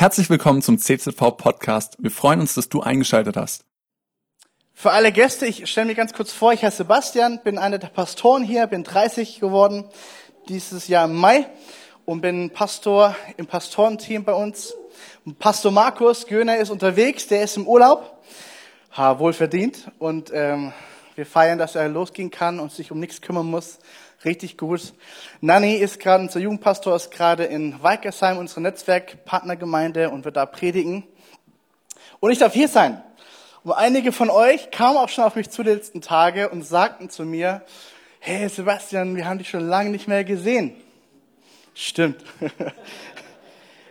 Herzlich willkommen zum CZV Podcast. Wir freuen uns, dass du eingeschaltet hast. Für alle Gäste, ich stelle mich ganz kurz vor, ich heiße Sebastian, bin einer der Pastoren hier, bin 30 geworden dieses Jahr im Mai und bin Pastor im Pastorenteam bei uns. Pastor Markus Göhner ist unterwegs, der ist im Urlaub, ha, wohl verdient und ähm, wir feiern, dass er losgehen kann und sich um nichts kümmern muss. Richtig gut. Nanni ist gerade, unser Jugendpastor ist gerade in Weikersheim, unsere Netzwerkpartnergemeinde und wird da predigen. Und ich darf hier sein. Und einige von euch kamen auch schon auf mich zu die letzten Tage und sagten zu mir, hey Sebastian, wir haben dich schon lange nicht mehr gesehen. Stimmt.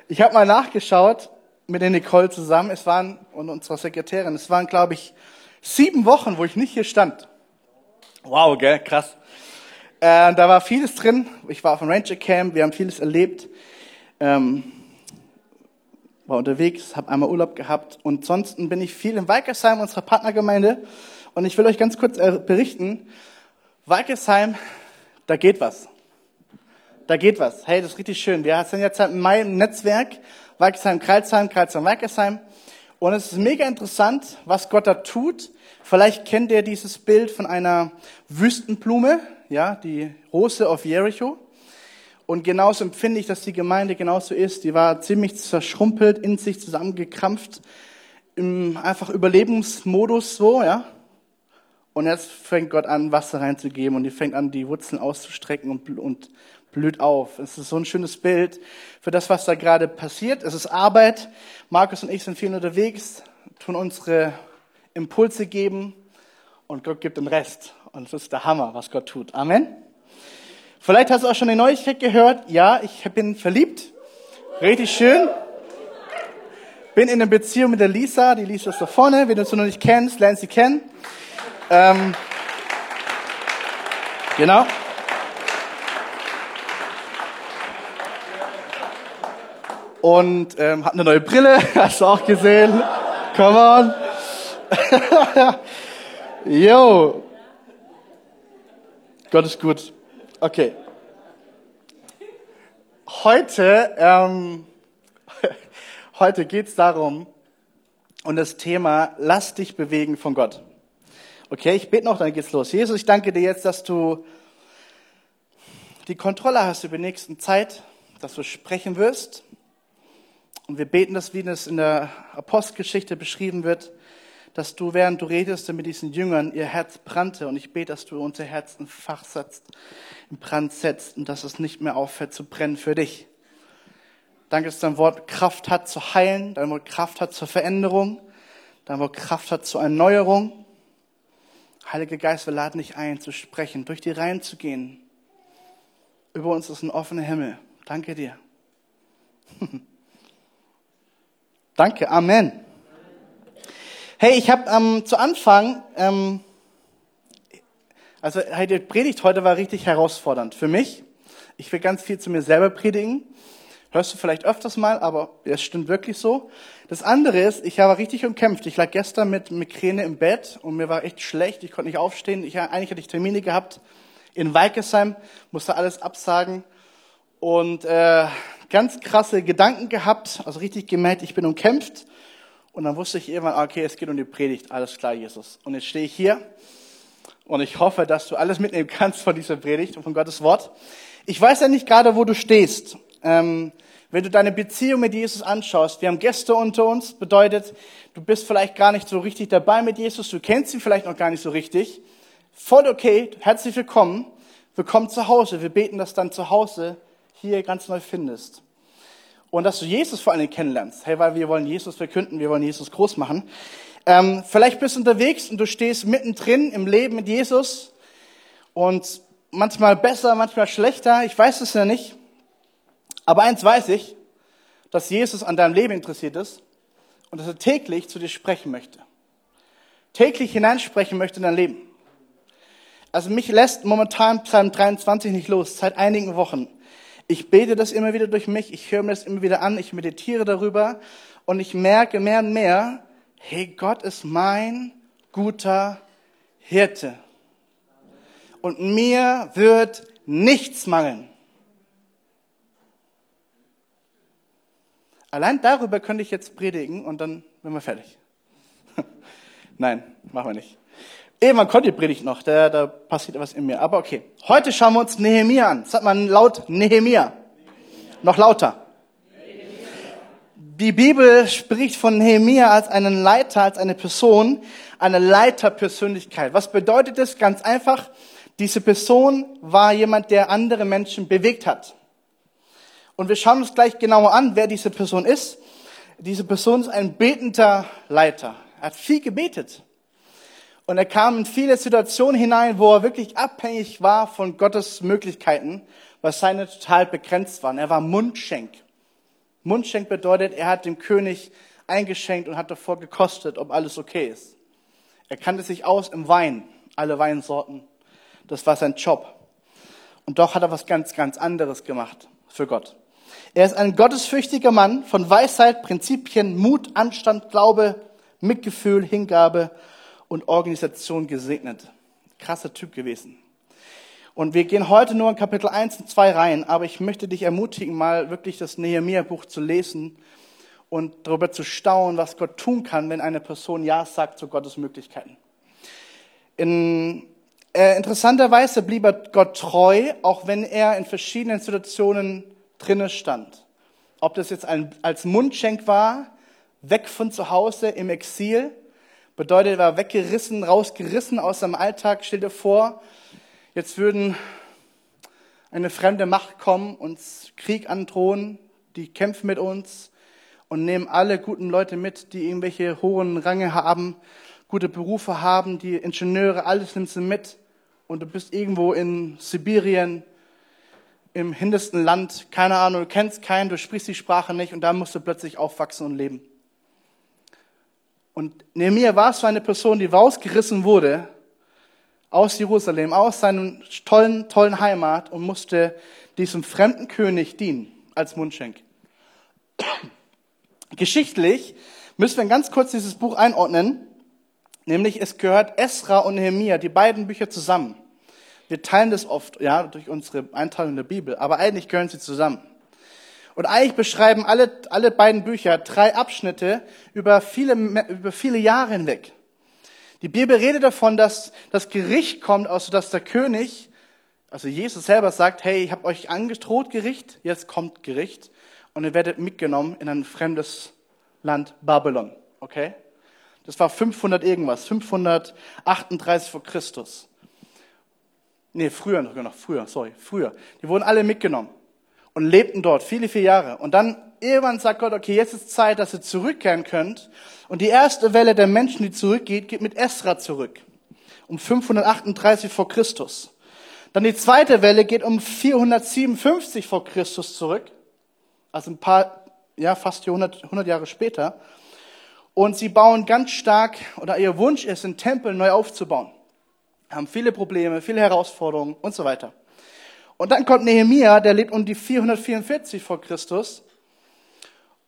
Ich habe mal nachgeschaut mit der Nicole zusammen, es waren, und unserer Sekretärin, es waren, glaube ich, sieben Wochen, wo ich nicht hier stand. Wow, gell, krass. Äh, da war vieles drin. Ich war auf dem Ranger Camp, wir haben vieles erlebt. Ähm, war unterwegs, habe einmal Urlaub gehabt und sonst bin ich viel in Walkersheim, unserer Partnergemeinde. Und ich will euch ganz kurz äh, berichten, Walkersheim, da geht was. Da geht was. Hey, das ist richtig schön. Wir sind jetzt halt in meinem Netzwerk, Walkersheim, Kreilsheim, Kreilsheim, Walkersheim. Und es ist mega interessant, was Gott da tut. Vielleicht kennt ihr dieses Bild von einer Wüstenblume ja, die Rose of Jericho. Und genauso empfinde ich, dass die Gemeinde genauso ist. Die war ziemlich zerschrumpelt, in sich zusammengekrampft, im einfach Überlebensmodus so, ja. Und jetzt fängt Gott an, Wasser reinzugeben und die fängt an, die Wurzeln auszustrecken und, und blüht auf. Es ist so ein schönes Bild für das, was da gerade passiert. Es ist Arbeit. Markus und ich sind viel unterwegs, tun unsere Impulse geben und Gott gibt den Rest. Und es ist der Hammer, was Gott tut. Amen. Vielleicht hast du auch schon eine Neuigkeit gehört. Ja, ich bin verliebt. Richtig schön. Bin in einer Beziehung mit der Lisa. Die Lisa ist da vorne. Wenn du sie noch nicht kennst, lern sie kennen. Ähm, genau. Und ähm, hat eine neue Brille. Hast du auch gesehen. Come on. Yo, Gott ist gut. Okay. Heute, ähm, heute geht es darum, und das Thema, lass dich bewegen von Gott. Okay, ich bete noch, dann geht's los. Jesus, ich danke dir jetzt, dass du die Kontrolle hast über die nächsten Zeit, dass du sprechen wirst. Und wir beten das, wie es in der Apostelgeschichte beschrieben wird, dass du, während du redest, mit diesen Jüngern ihr Herz brannte. Und ich bete, dass du unser Herz in Fach setzt, in Brand setzt und dass es nicht mehr aufhört zu brennen für dich. Danke, dass dein Wort Kraft hat zu heilen, dein Wort Kraft hat zur Veränderung, dein Wort Kraft hat zur Erneuerung. Heiliger Geist, wir laden dich ein, zu sprechen, durch die Reihen zu gehen. Über uns ist ein offener Himmel. Danke dir. Danke, Amen. Hey, ich habe ähm, zu Anfang, ähm, also die Predigt heute war richtig herausfordernd für mich. Ich will ganz viel zu mir selber predigen. Hörst du vielleicht öfters mal, aber es stimmt wirklich so. Das andere ist, ich habe richtig umkämpft. Ich lag gestern mit Migräne im Bett und mir war echt schlecht. Ich konnte nicht aufstehen. Ich, eigentlich hatte ich Termine gehabt in Weikesheim, musste alles absagen und äh, ganz krasse Gedanken gehabt, also richtig gemerkt, ich bin umkämpft. Und dann wusste ich irgendwann, okay, es geht um die Predigt. Alles klar, Jesus. Und jetzt stehe ich hier und ich hoffe, dass du alles mitnehmen kannst von dieser Predigt und von Gottes Wort. Ich weiß ja nicht gerade, wo du stehst. Ähm, wenn du deine Beziehung mit Jesus anschaust, wir haben Gäste unter uns, bedeutet, du bist vielleicht gar nicht so richtig dabei mit Jesus, du kennst ihn vielleicht noch gar nicht so richtig. Voll okay, herzlich willkommen. Willkommen zu Hause. Wir beten, dass dann zu Hause hier ganz neu findest und dass du Jesus vor allem kennenlernst. Hey, weil wir wollen Jesus verkünden, wir wollen Jesus groß machen. Ähm, vielleicht bist du unterwegs und du stehst mittendrin im Leben mit Jesus und manchmal besser, manchmal schlechter, ich weiß es ja nicht. Aber eins weiß ich, dass Jesus an deinem Leben interessiert ist und dass er täglich zu dir sprechen möchte. Täglich hineinsprechen möchte in dein Leben. Also mich lässt momentan Psalm 23 nicht los, seit einigen Wochen. Ich bete das immer wieder durch mich, ich höre mir das immer wieder an, ich meditiere darüber und ich merke mehr und mehr, hey, Gott ist mein guter Hirte. Und mir wird nichts mangeln. Allein darüber könnte ich jetzt predigen und dann sind wir fertig. Nein, machen wir nicht. Irgendwann kommt die Predigt noch, da, da passiert etwas in mir. Aber okay. Heute schauen wir uns Nehemia an. Sagt man laut Nehemia. Noch lauter. Die Bibel spricht von Nehemia als einen Leiter, als eine Person, eine Leiterpersönlichkeit. Was bedeutet das? Ganz einfach, diese Person war jemand, der andere Menschen bewegt hat. Und wir schauen uns gleich genauer an, wer diese Person ist. Diese Person ist ein betender Leiter. Er hat viel gebetet. Und er kam in viele Situationen hinein, wo er wirklich abhängig war von Gottes Möglichkeiten, was seine total begrenzt waren. Er war Mundschenk. Mundschenk bedeutet, er hat dem König eingeschenkt und hat davor gekostet, ob alles okay ist. Er kannte sich aus im Wein, alle Weinsorten. Das war sein Job. Und doch hat er was ganz, ganz anderes gemacht für Gott. Er ist ein gottesfürchtiger Mann von Weisheit, Prinzipien, Mut, Anstand, Glaube, Mitgefühl, Hingabe und Organisation gesegnet. Krasser Typ gewesen. Und wir gehen heute nur in Kapitel 1 und 2 rein, aber ich möchte dich ermutigen, mal wirklich das Nehemiah-Buch zu lesen und darüber zu staunen, was Gott tun kann, wenn eine Person Ja sagt zu Gottes Möglichkeiten. In äh, interessanterweise blieb er Gott treu, auch wenn er in verschiedenen Situationen drinne stand. Ob das jetzt ein, als Mundschenk war, weg von zu Hause im Exil, bedeutet, er war weggerissen, rausgerissen aus seinem Alltag. Stell dir vor, jetzt würden eine fremde Macht kommen, uns Krieg androhen, die kämpfen mit uns und nehmen alle guten Leute mit, die irgendwelche hohen Range haben, gute Berufe haben, die Ingenieure, alles nimmst du mit und du bist irgendwo in Sibirien, im hintersten Land, keine Ahnung, du kennst keinen, du sprichst die Sprache nicht und da musst du plötzlich aufwachsen und leben. Und Nehemiah war so eine Person, die rausgerissen wurde aus Jerusalem, aus seinem tollen, tollen Heimat und musste diesem fremden König dienen als Mundschenk. Geschichtlich müssen wir ganz kurz dieses Buch einordnen. Nämlich es gehört Esra und Nehemia, die beiden Bücher zusammen. Wir teilen das oft, ja, durch unsere Einteilung der Bibel, aber eigentlich gehören sie zusammen. Und eigentlich beschreiben alle, alle beiden Bücher drei Abschnitte über viele, über viele Jahre hinweg. Die Bibel redet davon, dass das Gericht kommt, also dass der König, also Jesus selber sagt, hey, ich habe euch angedroht Gericht, jetzt kommt Gericht und ihr werdet mitgenommen in ein fremdes Land Babylon, okay? Das war 500 irgendwas, 538 vor Christus. Nee, früher noch, noch früher, sorry, früher. Die wurden alle mitgenommen und lebten dort viele, viele Jahre. Und dann irgendwann sagt Gott, okay, jetzt ist Zeit, dass ihr zurückkehren könnt. Und die erste Welle der Menschen, die zurückgeht, geht mit Esra zurück. Um 538 vor Christus. Dann die zweite Welle geht um 457 vor Christus zurück. Also ein paar, ja, fast 100, 100 Jahre später. Und sie bauen ganz stark, oder ihr Wunsch ist, den Tempel neu aufzubauen. Haben viele Probleme, viele Herausforderungen und so weiter. Und dann kommt Nehemia, der lebt um die 444 vor Christus.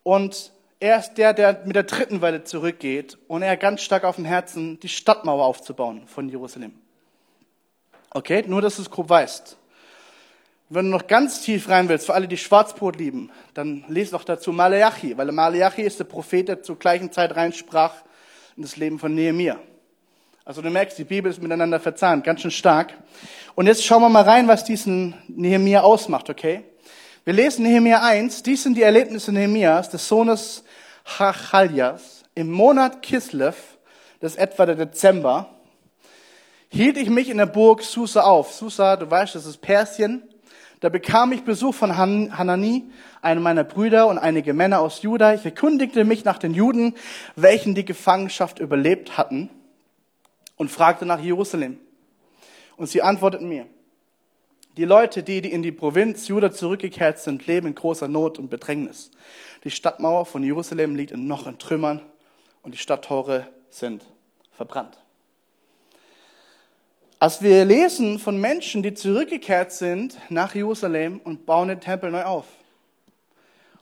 Und er ist der, der mit der dritten Welle zurückgeht. Und er hat ganz stark auf dem Herzen, die Stadtmauer aufzubauen von Jerusalem. Okay, nur dass du es grob weißt. Wenn du noch ganz tief rein willst, für alle, die Schwarzbrot lieben, dann lese doch dazu Malachi, weil Malachi ist der Prophet, der zur gleichen Zeit reinsprach in das Leben von Nehemiah. Also du merkst, die Bibel ist miteinander verzahnt, ganz schön stark. Und jetzt schauen wir mal rein, was diesen Nehemiah ausmacht, okay? Wir lesen Nehemiah 1, dies sind die Erlebnisse Nehemias, des Sohnes Hachaljas, im Monat Kislev, das ist etwa der Dezember, hielt ich mich in der Burg Susa auf. Susa, du weißt, das ist Persien. Da bekam ich Besuch von Han Hanani, einem meiner Brüder und einige Männer aus Juda. Ich erkundigte mich nach den Juden, welchen die Gefangenschaft überlebt hatten, und fragte nach Jerusalem. Und sie antworteten mir, die Leute, die, in die Provinz Juda zurückgekehrt sind, leben in großer Not und Bedrängnis. Die Stadtmauer von Jerusalem liegt noch in Trümmern und die Stadttore sind verbrannt. Als wir lesen von Menschen, die zurückgekehrt sind nach Jerusalem und bauen den Tempel neu auf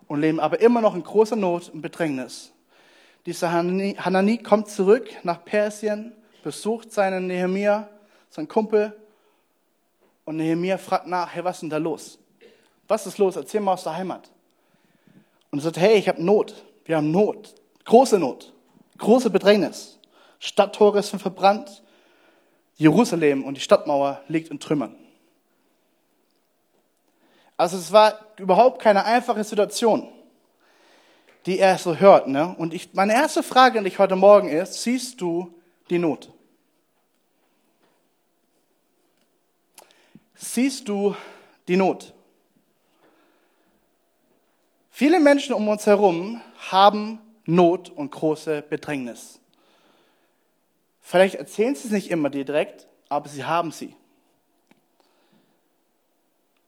und leben aber immer noch in großer Not und Bedrängnis. Dieser Hanani kommt zurück nach Persien, besucht seinen Nehemia, seinen Kumpel, und Nehemia fragt nach, hey, was ist denn da los? Was ist los? Erzähl mal aus der Heimat. Und und sagt, hey, ich habe Not. Wir haben Not. Große Not. Große Bedrängnis. Stadttore sind verbrannt. Jerusalem und die Stadtmauer liegt in Trümmern. Also es war überhaupt keine einfache Situation, die er so hört. Ne? Und ich, meine erste Frage an dich heute Morgen ist, siehst du die Not? Siehst du die Not? Viele Menschen um uns herum haben Not und große Bedrängnis. Vielleicht erzählen sie es nicht immer dir direkt, aber sie haben sie.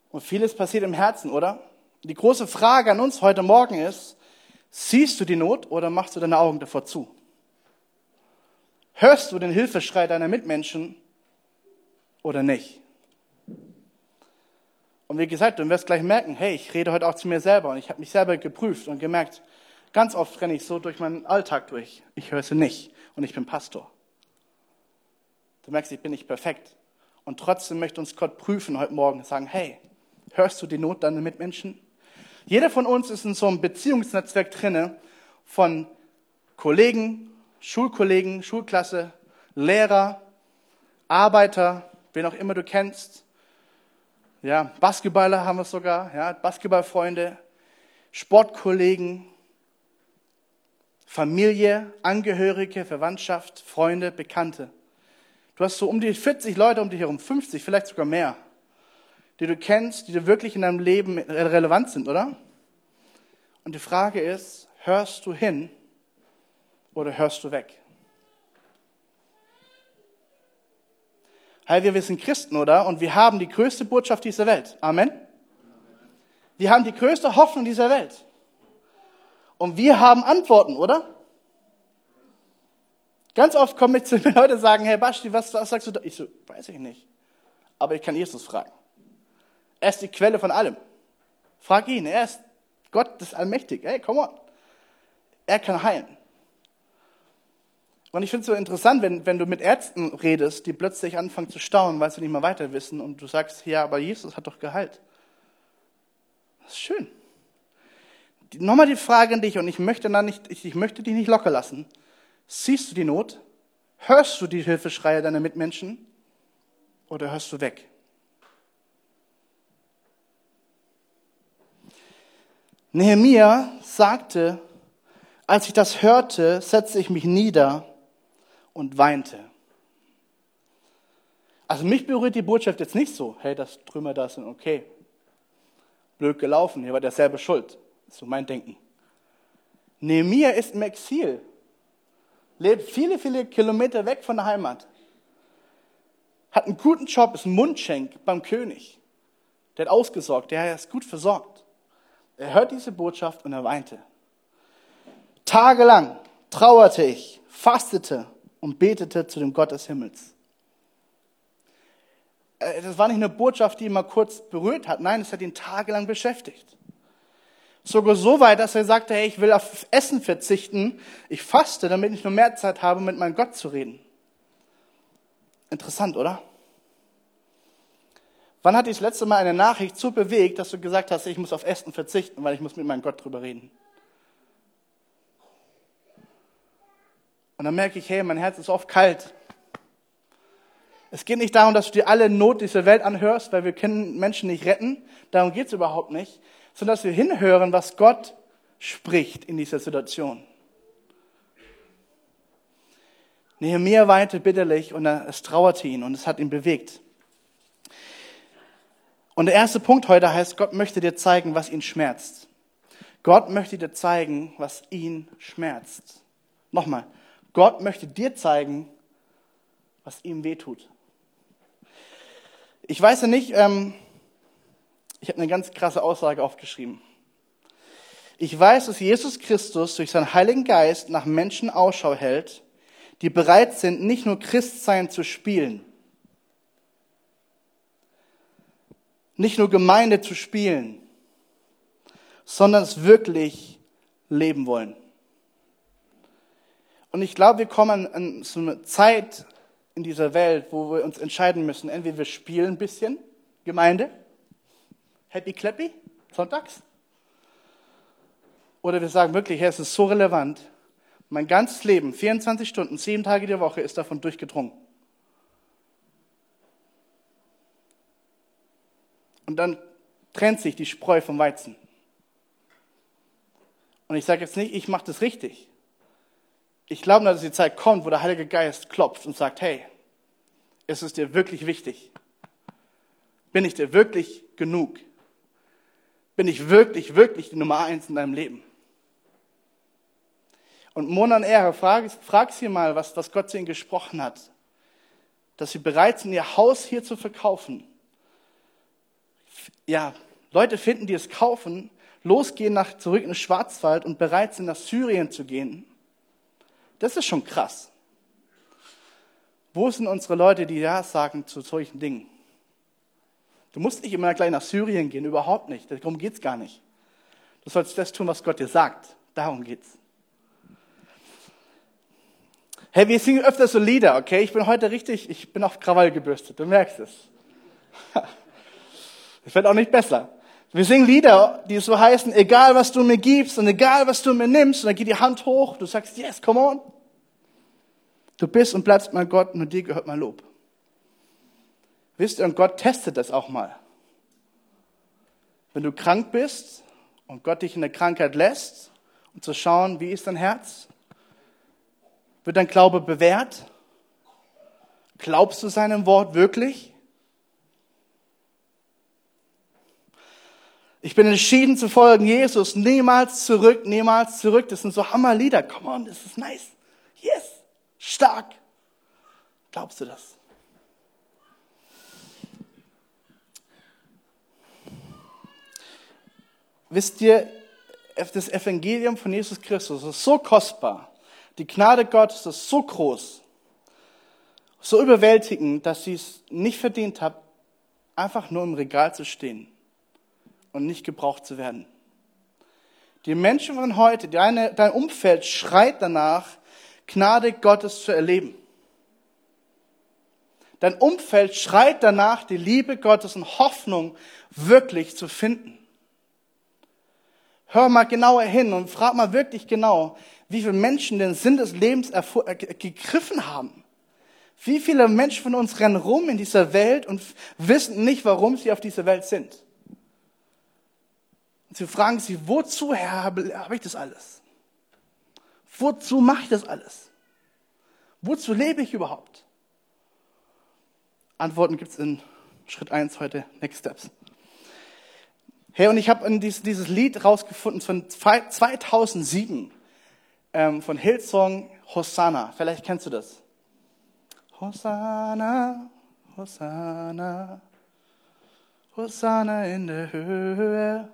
Und vieles passiert im Herzen, oder? Die große Frage an uns heute Morgen ist, siehst du die Not oder machst du deine Augen davor zu? Hörst du den Hilfeschrei deiner Mitmenschen oder nicht? Und wie gesagt, du wirst gleich merken, hey, ich rede heute auch zu mir selber und ich habe mich selber geprüft und gemerkt, ganz oft renne ich so durch meinen Alltag durch. Ich höre sie nicht und ich bin Pastor. Du merkst, ich bin nicht perfekt. Und trotzdem möchte uns Gott prüfen heute Morgen sagen, hey, Hörst du die Not deiner Mitmenschen? Jeder von uns ist in so einem Beziehungsnetzwerk drinne von Kollegen, Schulkollegen, Schulklasse, Lehrer, Arbeiter, wen auch immer du kennst. Ja, Basketballer haben wir sogar, ja, Basketballfreunde, Sportkollegen, Familie, Angehörige, Verwandtschaft, Freunde, Bekannte. Du hast so um die 40 Leute um dich herum, 50, vielleicht sogar mehr die du kennst, die du wirklich in deinem Leben relevant sind, oder? Und die Frage ist, hörst du hin oder hörst du weg? Hey, wir sind Christen, oder? Und wir haben die größte Botschaft dieser Welt. Amen. Wir haben die größte Hoffnung dieser Welt. Und wir haben Antworten, oder? Ganz oft kommen ich zu mir Leute und sagen, hey Basti, was, was sagst du da? Ich so, weiß ich nicht. Aber ich kann Jesus fragen. Er ist die Quelle von allem. Frag ihn. Er ist Gott, das Allmächtig. Hey, come on. Er kann heilen. Und ich finde es so interessant, wenn, wenn du mit Ärzten redest, die plötzlich anfangen zu staunen, weil sie nicht mehr weiter wissen und du sagst, ja, aber Jesus hat doch geheilt. Das ist schön. Die, Nochmal die Frage an dich und ich möchte, dann nicht, ich, ich möchte dich nicht locker lassen. Siehst du die Not? Hörst du die Hilfeschreie deiner Mitmenschen? Oder hörst du weg? Nehemia sagte, als ich das hörte, setzte ich mich nieder und weinte. Also mich berührt die Botschaft jetzt nicht so, hey, das Trümmer da sind okay. Blöd gelaufen, hier war der selber schuld. Ist so mein Denken. Nehemia ist im Exil, lebt viele, viele Kilometer weg von der Heimat, hat einen guten Job, ist ein Mundschenk beim König. Der hat ausgesorgt, der ist gut versorgt. Er hört diese Botschaft und er weinte. Tagelang trauerte ich, fastete und betete zu dem Gott des Himmels. Äh, das war nicht eine Botschaft, die ihn mal kurz berührt hat. Nein, es hat ihn tagelang beschäftigt. Sogar so weit, dass er sagte, hey, ich will auf Essen verzichten. Ich faste, damit ich nur mehr Zeit habe, mit meinem Gott zu reden. Interessant, oder? Wann hat dich das letzte Mal eine Nachricht so bewegt, dass du gesagt hast, ich muss auf Essen verzichten, weil ich muss mit meinem Gott drüber reden? Und dann merke ich, hey, mein Herz ist oft kalt. Es geht nicht darum, dass du dir alle Not dieser Welt anhörst, weil wir können Menschen nicht retten. Darum geht es überhaupt nicht. Sondern dass wir hinhören, was Gott spricht in dieser Situation. Nehemiah weinte bitterlich und es trauerte ihn und es hat ihn bewegt. Und der erste Punkt heute heißt, Gott möchte dir zeigen, was ihn schmerzt. Gott möchte dir zeigen, was ihn schmerzt. Nochmal, Gott möchte dir zeigen, was ihm wehtut. Ich weiß ja nicht, ähm, ich habe eine ganz krasse Aussage aufgeschrieben. Ich weiß, dass Jesus Christus durch seinen Heiligen Geist nach Menschen Ausschau hält, die bereit sind, nicht nur Christsein zu spielen, nicht nur Gemeinde zu spielen, sondern es wirklich leben wollen. Und ich glaube, wir kommen an so eine Zeit in dieser Welt, wo wir uns entscheiden müssen. Entweder wir spielen ein bisschen Gemeinde, happy clappy, sonntags. Oder wir sagen wirklich, Herr, es ist so relevant. Mein ganzes Leben, 24 Stunden, sieben Tage die Woche, ist davon durchgedrungen. Und dann trennt sich die Spreu vom Weizen. Und ich sage jetzt nicht, ich mache das richtig. Ich glaube, dass die Zeit kommt, wo der Heilige Geist klopft und sagt, hey, ist es dir wirklich wichtig? Bin ich dir wirklich genug? Bin ich wirklich, wirklich die Nummer eins in deinem Leben? Und Mona und Ehre, frag, frag sie mal, was, was Gott zu ihnen gesprochen hat. Dass sie bereit sind, ihr Haus hier zu verkaufen. Ja, Leute finden, die es kaufen, losgehen nach, zurück in den Schwarzwald und bereit sind, nach Syrien zu gehen. Das ist schon krass. Wo sind unsere Leute, die Ja sagen zu solchen Dingen? Du musst nicht immer gleich nach Syrien gehen, überhaupt nicht. Darum geht es gar nicht. Du sollst das tun, was Gott dir sagt. Darum geht's. Hey, wir singen öfter so Lieder, okay? Ich bin heute richtig, ich bin auf Krawall gebürstet, du merkst es. Das wird auch nicht besser. Wir singen Lieder, die so heißen, egal was du mir gibst und egal was du mir nimmst, und dann geht die Hand hoch, du sagst, yes, come on. Du bist und bleibst mein Gott, nur dir gehört mein Lob. Wisst ihr, und Gott testet das auch mal. Wenn du krank bist und Gott dich in der Krankheit lässt, um zu schauen, wie ist dein Herz, wird dein Glaube bewährt? Glaubst du seinem Wort wirklich? Ich bin entschieden zu folgen Jesus, niemals zurück, niemals zurück. Das sind so Hammerlieder. Come on, das ist nice. Yes, stark. Glaubst du das? Wisst ihr, das Evangelium von Jesus Christus ist so kostbar. Die Gnade Gottes ist so groß, so überwältigend, dass sie es nicht verdient hat, einfach nur im Regal zu stehen und nicht gebraucht zu werden. Die Menschen von heute, deine, dein Umfeld schreit danach, Gnade Gottes zu erleben. Dein Umfeld schreit danach, die Liebe Gottes und Hoffnung wirklich zu finden. Hör mal genauer hin und frag mal wirklich genau, wie viele Menschen den Sinn des Lebens äh, gegriffen haben. Wie viele Menschen von uns rennen rum in dieser Welt und wissen nicht, warum sie auf dieser Welt sind. Und sie fragen sich, wozu, Herr, habe, ich das alles? Wozu mache ich das alles? Wozu lebe ich überhaupt? Antworten gibt es in Schritt 1 heute, Next Steps. Hey, und ich habe dieses, dieses Lied rausgefunden von 2007 ähm, von Hillsong Hosanna. Vielleicht kennst du das. Hosanna, Hosanna, Hosanna in der Höhe.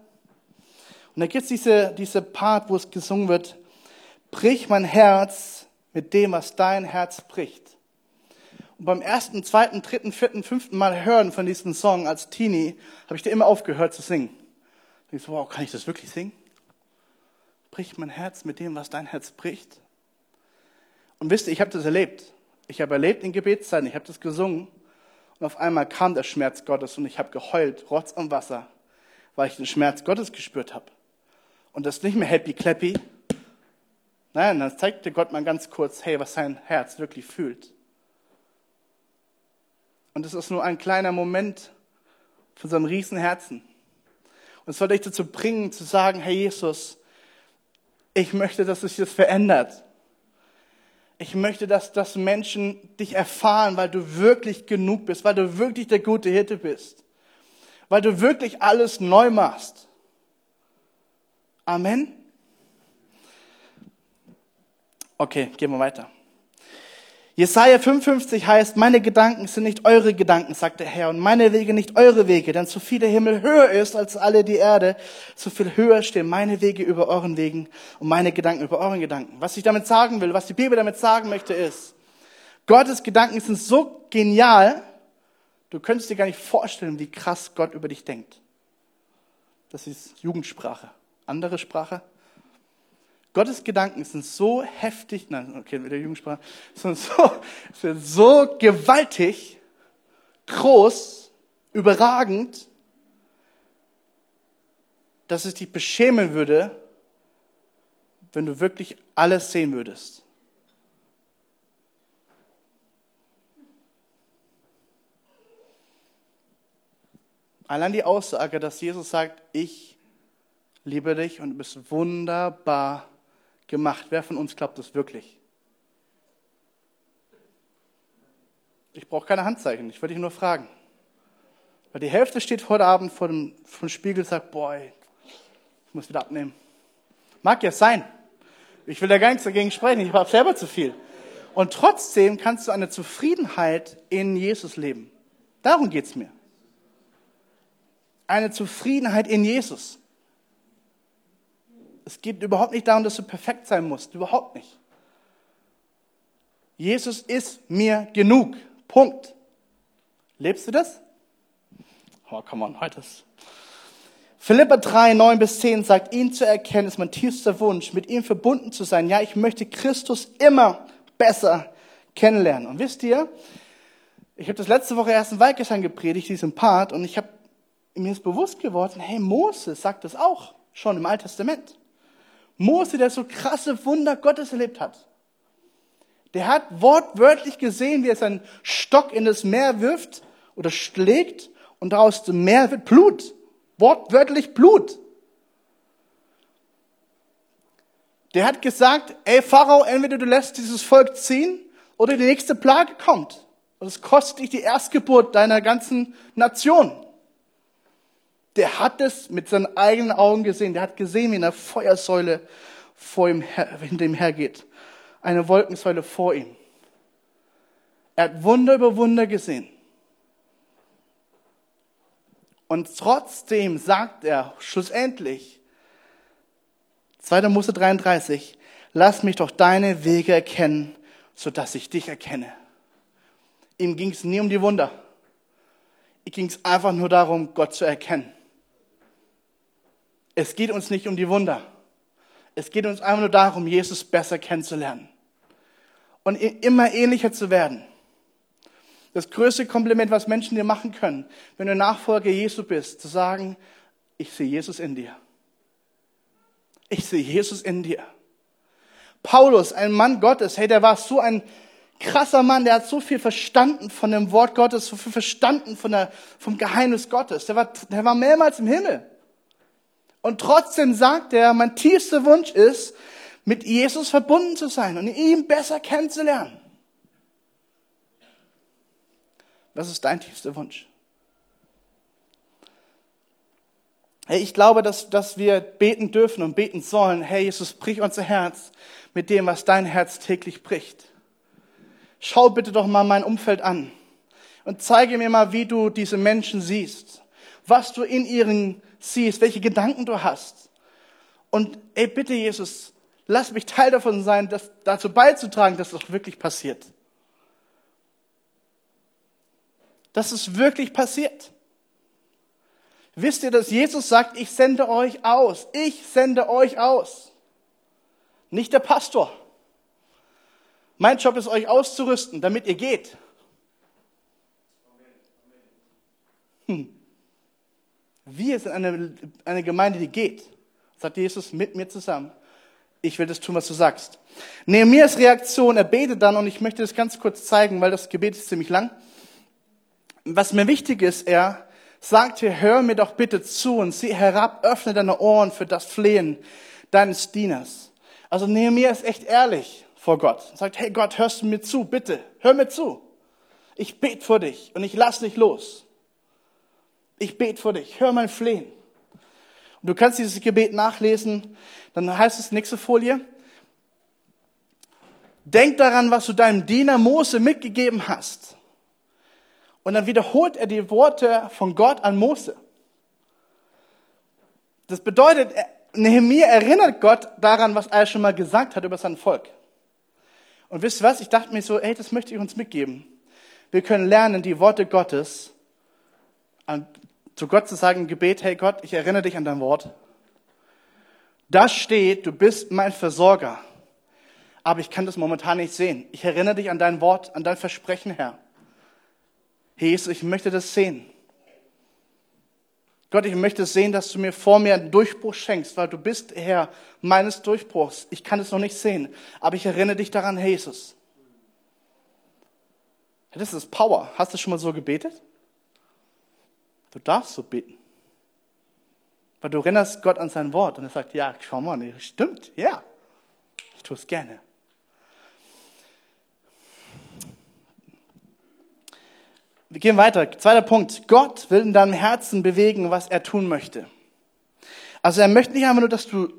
Und da gibt es diese, diese Part, wo es gesungen wird, brich mein Herz mit dem, was dein Herz bricht. Und beim ersten, zweiten, dritten, vierten, fünften Mal hören von diesem Song als Teenie, habe ich dir immer aufgehört zu singen. Ich so, wow, kann ich das wirklich singen? Brich mein Herz mit dem, was dein Herz bricht. Und wisst ihr, ich habe das erlebt. Ich habe erlebt in Gebetszeiten, ich habe das gesungen. Und auf einmal kam der Schmerz Gottes und ich habe geheult, Rotz und Wasser, weil ich den Schmerz Gottes gespürt habe. Und das nicht mehr happy clappy. Nein, dann zeigte Gott mal ganz kurz, hey, was sein Herz wirklich fühlt. Und es ist nur ein kleiner Moment von so einem riesen Herzen. Und es soll dich dazu bringen, zu sagen, hey Jesus, ich möchte, dass sich das verändert. Ich möchte, dass, dass Menschen dich erfahren, weil du wirklich genug bist, weil du wirklich der gute Hirte bist, weil du wirklich alles neu machst. Amen. Okay, gehen wir weiter. Jesaja 55 heißt, meine Gedanken sind nicht eure Gedanken, sagt der Herr, und meine Wege nicht eure Wege, denn so viel der Himmel höher ist als alle die Erde, so viel höher stehen meine Wege über euren Wegen und meine Gedanken über euren Gedanken. Was ich damit sagen will, was die Bibel damit sagen möchte, ist, Gottes Gedanken sind so genial, du könntest dir gar nicht vorstellen, wie krass Gott über dich denkt. Das ist Jugendsprache andere Sprache. Gottes Gedanken sind so heftig, nein, okay, mit der Jugendsprache, sind so, sind so gewaltig, groß, überragend, dass es dich beschämen würde, wenn du wirklich alles sehen würdest? Allein die Aussage, dass Jesus sagt, ich liebe dich und du bist wunderbar gemacht. Wer von uns glaubt das wirklich? Ich brauche keine Handzeichen, ich würde dich nur fragen. Weil die Hälfte steht heute Abend vor dem, vor dem Spiegel und sagt, boah, ich muss wieder abnehmen. Mag ja sein. Ich will da gar nichts dagegen sprechen, ich habe selber zu viel. Und trotzdem kannst du eine Zufriedenheit in Jesus leben. Darum geht's mir. Eine Zufriedenheit in Jesus. Es geht überhaupt nicht darum, dass du perfekt sein musst. Überhaupt nicht. Jesus ist mir genug. Punkt. Lebst du das? Oh, come on, heute ist. Philippa 3, 9 bis 10 sagt, ihn zu erkennen ist mein tiefster Wunsch, mit ihm verbunden zu sein. Ja, ich möchte Christus immer besser kennenlernen. Und wisst ihr, ich habe das letzte Woche erst in Weihgesang gepredigt, diesen Part, und ich habe mir ist bewusst geworden, hey, Mose sagt das auch schon im Alten Testament. Mose, der so krasse Wunder Gottes erlebt hat. Der hat wortwörtlich gesehen, wie er seinen Stock in das Meer wirft oder schlägt und daraus dem Meer wird Blut. Wortwörtlich Blut. Der hat gesagt, ey Pharao, entweder du lässt dieses Volk ziehen oder die nächste Plage kommt. Und es kostet dich die Erstgeburt deiner ganzen Nation. Der hat es mit seinen eigenen Augen gesehen. Der hat gesehen, wie eine Feuersäule vor ihm her, hinter ihm hergeht. Eine Wolkensäule vor ihm. Er hat Wunder über Wunder gesehen. Und trotzdem sagt er schlussendlich, 2. Mose 33, lass mich doch deine Wege erkennen, sodass ich dich erkenne. Ihm ging es nie um die Wunder. Ihm ging es einfach nur darum, Gott zu erkennen. Es geht uns nicht um die Wunder. Es geht uns einfach nur darum, Jesus besser kennenzulernen und immer ähnlicher zu werden. Das größte Kompliment, was Menschen dir machen können, wenn du Nachfolger Jesu bist, zu sagen, ich sehe Jesus in dir. Ich sehe Jesus in dir. Paulus, ein Mann Gottes, hey, der war so ein krasser Mann, der hat so viel verstanden von dem Wort Gottes, so viel verstanden von der, vom Geheimnis Gottes. Der war, der war mehrmals im Himmel. Und trotzdem sagt er, mein tiefster Wunsch ist, mit Jesus verbunden zu sein und ihn besser kennenzulernen. Was ist dein tiefster Wunsch? Hey, ich glaube, dass, dass wir beten dürfen und beten sollen. Hey, Jesus, brich unser Herz mit dem, was dein Herz täglich bricht. Schau bitte doch mal mein Umfeld an und zeige mir mal, wie du diese Menschen siehst, was du in ihren siehst, welche Gedanken du hast. Und ey, bitte Jesus, lass mich Teil davon sein, das dazu beizutragen, dass das wirklich passiert. dass es wirklich passiert. Wisst ihr, dass Jesus sagt, ich sende euch aus. Ich sende euch aus. Nicht der Pastor. Mein Job ist, euch auszurüsten, damit ihr geht. Hm. Wir sind eine, eine Gemeinde, die geht. Sagt Jesus mit mir zusammen. Ich will das tun, was du sagst. Nehemias Reaktion, er betet dann, und ich möchte das ganz kurz zeigen, weil das Gebet ist ziemlich lang was mir wichtig ist, er sagt hier, hör mir doch bitte zu und sieh herab, öffne deine Ohren für das Flehen deines Dieners. Also Nehemiah ist echt ehrlich vor Gott. Er sagt, hey Gott, hörst du mir zu, bitte, hör mir zu. Ich bete vor dich und ich lass dich los. Ich bete vor dich, hör mein Flehen. Und du kannst dieses Gebet nachlesen, dann heißt es nächste Folie. Denk daran, was du deinem Diener Mose mitgegeben hast und dann wiederholt er die Worte von Gott an Mose. Das bedeutet, Nehemiah erinnert Gott daran, was er schon mal gesagt hat über sein Volk. Und wisst ihr was? Ich dachte mir so, ey, das möchte ich uns mitgeben. Wir können lernen, die Worte Gottes an, zu Gott zu sagen im Gebet, hey Gott, ich erinnere dich an dein Wort. Da steht, du bist mein Versorger. Aber ich kann das momentan nicht sehen. Ich erinnere dich an dein Wort, an dein Versprechen, Herr. Herr Jesus, ich möchte das sehen. Gott, ich möchte sehen, dass du mir vor mir einen Durchbruch schenkst, weil du bist Herr meines Durchbruchs. Ich kann es noch nicht sehen, aber ich erinnere dich daran, Jesus. Das ist Power. Hast du schon mal so gebetet? Du darfst so beten. Weil du erinnerst Gott an sein Wort und er sagt, ja, schau mal, stimmt, ja, ich tue es gerne. Wir gehen weiter. Zweiter Punkt. Gott will in deinem Herzen bewegen, was er tun möchte. Also er möchte nicht einfach nur, dass du,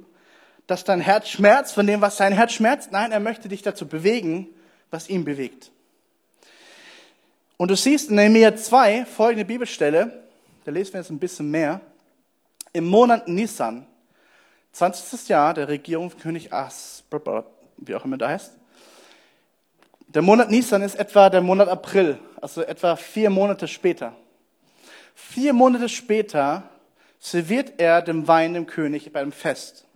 dass dein Herz schmerzt von dem, was sein Herz schmerzt. Nein, er möchte dich dazu bewegen, was ihn bewegt. Und du siehst in Nehemiah 2 folgende Bibelstelle, da lesen wir jetzt ein bisschen mehr. Im Monat Nisan, 20. Jahr der Regierung König As, wie auch immer der heißt. Der Monat Nisan ist etwa der Monat April, also etwa vier Monate später. Vier Monate später serviert er dem Wein dem König beim Fest.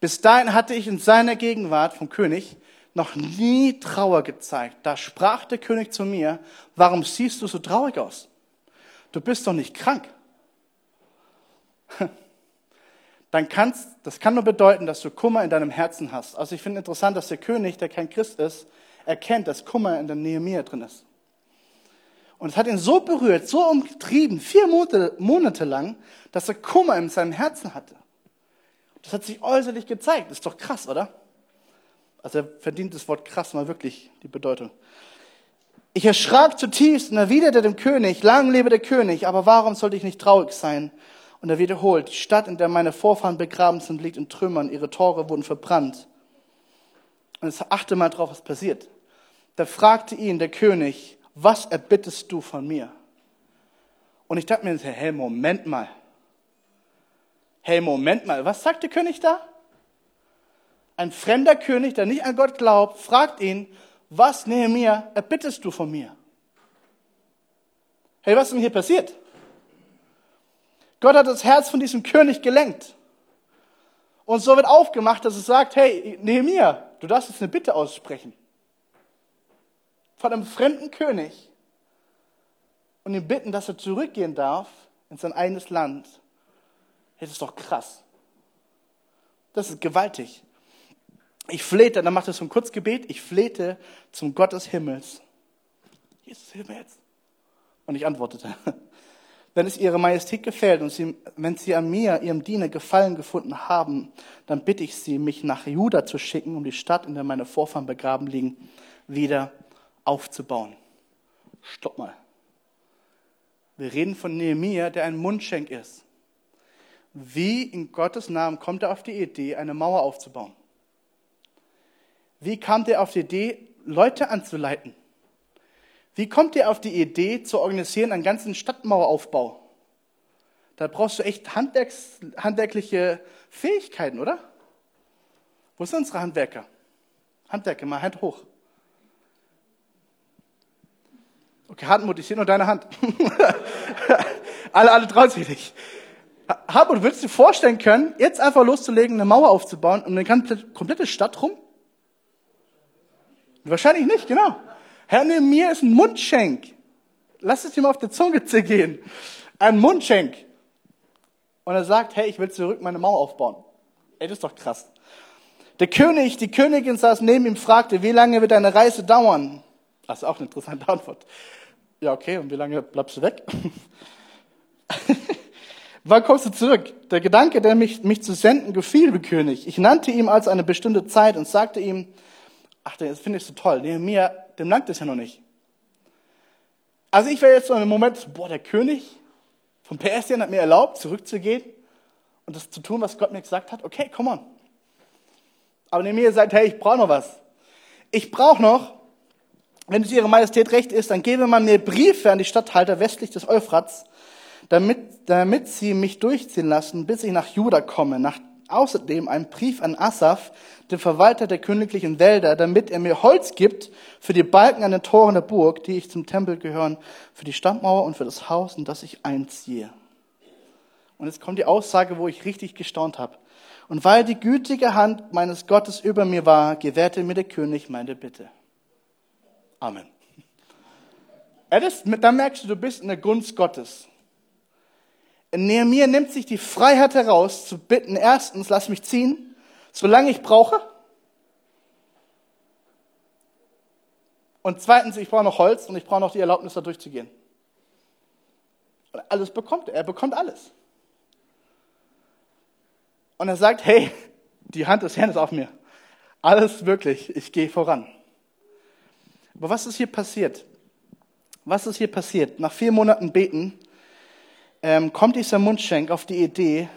Bis dahin hatte ich in seiner Gegenwart vom König noch nie Trauer gezeigt. Da sprach der König zu mir, warum siehst du so traurig aus? Du bist doch nicht krank. Dann kannst, das kann nur bedeuten, dass du Kummer in deinem Herzen hast. Also ich finde interessant, dass der König, der kein Christ ist, erkennt, dass Kummer in der Nehemiah drin ist. Und es hat ihn so berührt, so umgetrieben, vier Monate, Monate lang, dass er Kummer in seinem Herzen hatte. Das hat sich äußerlich gezeigt. ist doch krass, oder? Also er verdient das Wort krass mal wirklich die Bedeutung. Ich erschrak zutiefst und erwiderte dem König, lang lebe der König, aber warum sollte ich nicht traurig sein? Und er wiederholt, die Stadt, in der meine Vorfahren begraben sind, liegt in Trümmern, ihre Tore wurden verbrannt. Und jetzt achte mal drauf, was passiert. Da fragte ihn der König, was erbittest du von mir? Und ich dachte mir, hey, Moment mal. Hey, Moment mal, was sagt der König da? Ein fremder König, der nicht an Gott glaubt, fragt ihn, was Nehemiah erbittest du von mir? Hey, was ist denn hier passiert? Gott hat das Herz von diesem König gelenkt. Und so wird aufgemacht, dass es sagt, hey, Nehemiah, du darfst jetzt eine Bitte aussprechen. Von einem fremden König. Und ihn bitten, dass er zurückgehen darf in sein eigenes Land. Das ist doch krass. Das ist gewaltig. Ich flehte, dann macht er so ein Kurzgebet, ich flehte zum Gott des Himmels. Jesus, hilf mir jetzt. Und ich antwortete, wenn es ihre Majestät gefällt und sie, wenn sie an mir, ihrem Diener, Gefallen gefunden haben, dann bitte ich sie, mich nach Juda zu schicken, um die Stadt, in der meine Vorfahren begraben liegen, wieder aufzubauen. Stopp mal. Wir reden von Nehemiah, der ein Mundschenk ist. Wie in Gottes Namen kommt er auf die Idee, eine Mauer aufzubauen? Wie kam der auf die Idee, Leute anzuleiten? Wie kommt ihr auf die Idee zu organisieren einen ganzen Stadtmaueraufbau? Da brauchst du echt Handwerks, handwerkliche Fähigkeiten, oder? Wo sind unsere Handwerker? Handwerker, mal Hand hoch. Okay, Hartmut, ich sehe nur deine Hand. alle, alle trauen sich nicht. Hartmut, würdest du dir vorstellen können, jetzt einfach loszulegen, eine Mauer aufzubauen und eine komplette Stadt rum? Wahrscheinlich nicht, genau. Herr, neben mir ist ein Mundschenk. Lass es mal auf der Zunge zergehen. Ein Mundschenk. Und er sagt, hey, ich will zurück meine Mauer aufbauen. Ey, das ist doch krass. Der König, die Königin saß neben ihm, fragte, wie lange wird deine Reise dauern? Das ist auch eine interessante Antwort. Ja, okay, und wie lange bleibst du weg? Wann kommst du zurück? Der Gedanke, der mich, mich zu senden, gefiel dem König. Ich nannte ihm also eine bestimmte Zeit und sagte ihm, ach, das finde ich so toll. Nehemiah, dem langt es ja noch nicht. Also ich wäre jetzt so einem Moment, boah, der König von Persien hat mir erlaubt, zurückzugehen und das zu tun, was Gott mir gesagt hat. Okay, come on. Aber Nehemiah sagt, hey, ich brauche noch was. Ich brauche noch, wenn es Ihre Majestät recht ist, dann gebe man mir Briefe an die Statthalter westlich des Euphrats, damit, damit sie mich durchziehen lassen, bis ich nach Juda komme, nach außerdem einen Brief an Asaph, den Verwalter der königlichen Wälder, damit er mir Holz gibt für die Balken an den Toren der Burg, die ich zum Tempel gehören, für die Stadtmauer und für das Haus, in das ich einziehe. Und jetzt kommt die Aussage, wo ich richtig gestaunt habe. Und weil die gütige Hand meines Gottes über mir war, gewährte mir der König meine Bitte. Amen. Da merkst du, du bist in der Gunst Gottes. Nehemiah nimmt sich die Freiheit heraus, zu bitten, erstens, lass mich ziehen, solange ich brauche. Und zweitens, ich brauche noch Holz und ich brauche noch die Erlaubnis, da durchzugehen. Und alles bekommt er. Er bekommt alles. Und er sagt, hey, die Hand des Herrn ist auf mir. Alles wirklich, ich gehe voran. Aber was ist hier passiert? Was ist hier passiert? Nach vier Monaten Beten ähm, kommt dieser Mundschenk auf die Idee,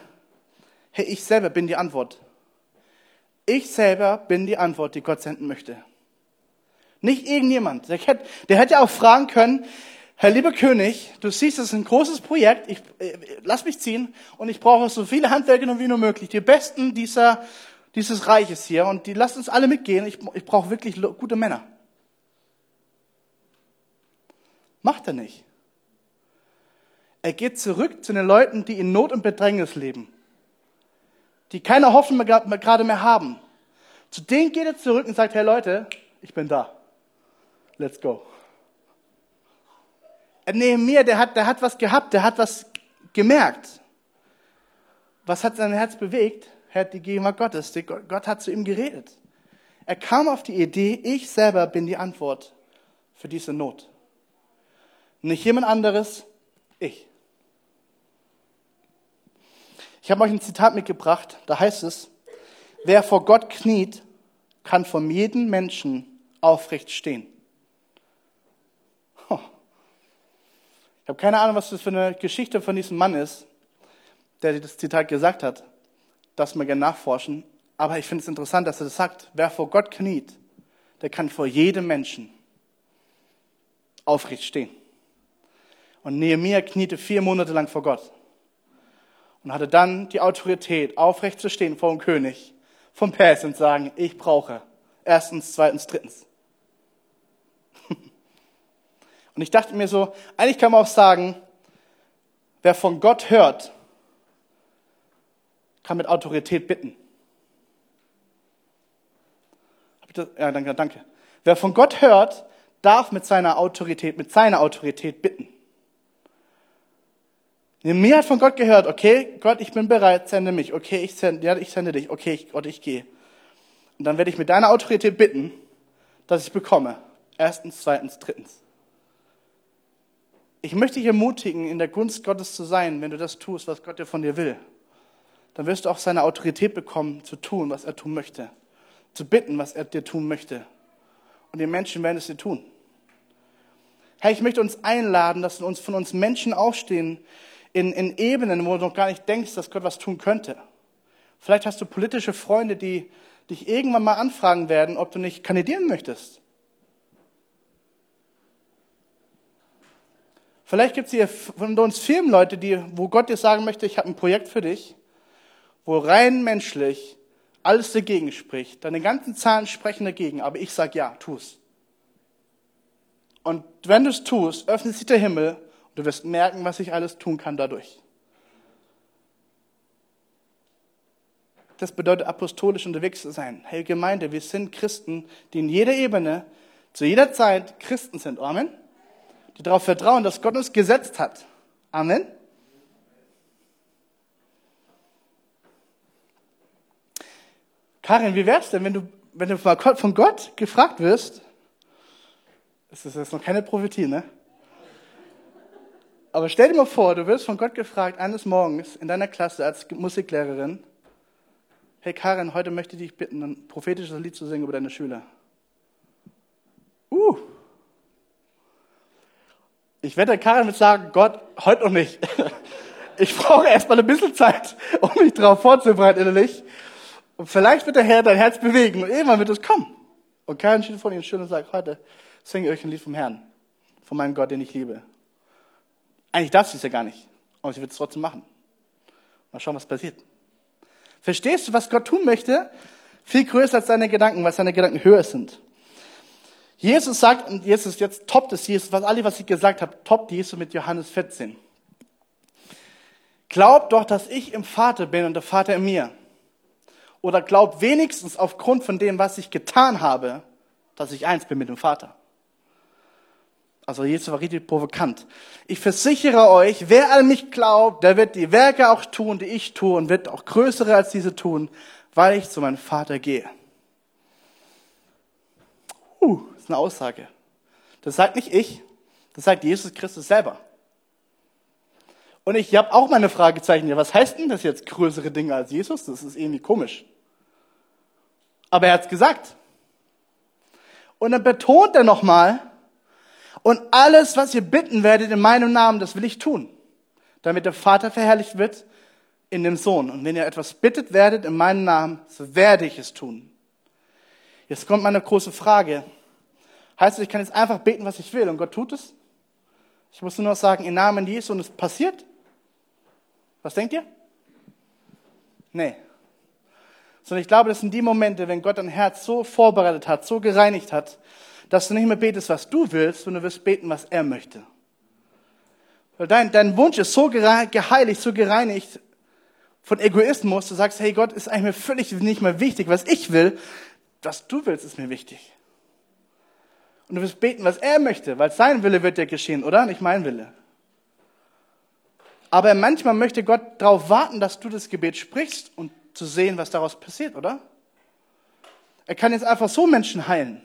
hey, ich selber bin die Antwort. Ich selber bin die Antwort, die Gott senden möchte. Nicht irgendjemand. Der hätte, der hätte auch fragen können, Herr lieber König, du siehst, es ist ein großes Projekt, ich, äh, lass mich ziehen und ich brauche so viele Handwerker wie nur möglich, die Besten dieser, dieses Reiches hier und die lasst uns alle mitgehen, ich, ich brauche wirklich gute Männer. Macht er nicht. Er geht zurück zu den Leuten, die in Not und Bedrängnis leben, die keine Hoffnung mehr, gerade mehr haben. Zu denen geht er zurück und sagt, hey Leute, ich bin da. Let's go. Nehemiah, der hat, der hat was gehabt, der hat was gemerkt. Was hat sein Herz bewegt? Er hat die Gegenwart Gottes. Gott hat zu ihm geredet. Er kam auf die Idee, ich selber bin die Antwort für diese Not. Nicht jemand anderes, ich. Ich habe euch ein Zitat mitgebracht, da heißt es, wer vor Gott kniet, kann vor jedem Menschen aufrecht stehen. Ich habe keine Ahnung, was das für eine Geschichte von diesem Mann ist, der das Zitat gesagt hat. Das mal gerne nachforschen. Aber ich finde es interessant, dass er das sagt. Wer vor Gott kniet, der kann vor jedem Menschen aufrecht stehen. Und Nehemiah kniete vier Monate lang vor Gott und hatte dann die Autorität, aufrecht zu stehen vor dem König vom Persien und sagen, ich brauche erstens, zweitens, drittens. Und ich dachte mir so, eigentlich kann man auch sagen, wer von Gott hört, kann mit Autorität bitten. Ja, danke, danke. Wer von Gott hört, darf mit seiner Autorität, mit seiner Autorität bitten. Mir hat von Gott gehört, okay, Gott, ich bin bereit, sende mich. Okay, ich sende, ja, ich sende dich. Okay, ich, Gott, ich gehe. Und dann werde ich mit deiner Autorität bitten, dass ich bekomme. Erstens, zweitens, drittens. Ich möchte dich ermutigen, in der Gunst Gottes zu sein, wenn du das tust, was Gott dir von dir will. Dann wirst du auch seine Autorität bekommen, zu tun, was er tun möchte. Zu bitten, was er dir tun möchte. Und die Menschen werden es dir tun. Herr, ich möchte uns einladen, dass uns von uns Menschen aufstehen in, in Ebenen, wo du noch gar nicht denkst, dass Gott was tun könnte. Vielleicht hast du politische Freunde, die dich irgendwann mal anfragen werden, ob du nicht kandidieren möchtest. Vielleicht gibt es hier von uns Firmenleute, die, wo Gott dir sagen möchte, ich habe ein Projekt für dich, wo rein menschlich alles dagegen spricht. Deine ganzen Zahlen sprechen dagegen, aber ich sage ja, tu es. Und wenn du es tust, öffnet sich der Himmel du wirst merken, was ich alles tun kann dadurch. Das bedeutet apostolisch unterwegs zu sein. Hey Gemeinde, wir sind Christen, die in jeder Ebene, zu jeder Zeit Christen sind. Amen die darauf vertrauen, dass Gott uns gesetzt hat. Amen. Karin, wie wär's denn, wenn du, wenn du von Gott gefragt wirst? Das ist jetzt noch keine Prophetie, ne? Aber stell dir mal vor, du wirst von Gott gefragt eines Morgens in deiner Klasse als Musiklehrerin, hey Karin, heute möchte ich dich bitten, ein prophetisches Lied zu singen über deine Schüler. Uh, ich der Karin mit sagen, Gott, heute noch nicht. Ich brauche erstmal ein bisschen Zeit, um mich darauf vorzubereiten innerlich. Und vielleicht wird der Herr dein Herz bewegen und irgendwann wird es kommen. Und Karin steht vor dir schön und sagt, heute singe ich euch ein Lied vom Herrn, von meinem Gott, den ich liebe. Eigentlich darf sie es ja gar nicht, aber sie wird es trotzdem machen. Mal schauen, was passiert. Verstehst du, was Gott tun möchte? Viel größer als deine Gedanken, weil seine Gedanken höher sind. Jesus sagt, und Jesus, jetzt toppt es Jesus, was alle, was ich gesagt habe, toppt Jesus mit Johannes 14. Glaubt doch, dass ich im Vater bin und der Vater in mir. Oder glaubt wenigstens aufgrund von dem, was ich getan habe, dass ich eins bin mit dem Vater. Also Jesus war richtig provokant. Ich versichere euch, wer an mich glaubt, der wird die Werke auch tun, die ich tue und wird auch größere als diese tun, weil ich zu meinem Vater gehe. Uh, ist eine Aussage. Das sagt nicht ich, das sagt Jesus Christus selber. Und ich habe auch meine Fragezeichen. Ja, was heißt denn das jetzt größere Dinge als Jesus? Das ist irgendwie komisch. Aber er hat's gesagt. Und dann betont er nochmal, und alles, was ihr bitten werdet in meinem Namen, das will ich tun, damit der Vater verherrlicht wird in dem Sohn. Und wenn ihr etwas bittet werdet in meinem Namen, so werde ich es tun. Jetzt kommt meine große Frage. Heißt es, ich kann jetzt einfach beten, was ich will und Gott tut es? Ich muss nur noch sagen, im Namen Jesu und es passiert? Was denkt ihr? Nee. Sondern ich glaube, das sind die Momente, wenn Gott dein Herz so vorbereitet hat, so gereinigt hat, dass du nicht mehr betest, was du willst, sondern du wirst beten, was er möchte. Weil dein, dein Wunsch ist so geheiligt, so gereinigt von Egoismus, du sagst, hey Gott, ist eigentlich mir völlig nicht mehr wichtig, was ich will, was du willst, ist mir wichtig. Und du wirst beten, was er möchte, weil sein Wille wird ja geschehen, oder? Nicht mein Wille. Aber manchmal möchte Gott darauf warten, dass du das Gebet sprichst und zu sehen, was daraus passiert, oder? Er kann jetzt einfach so Menschen heilen.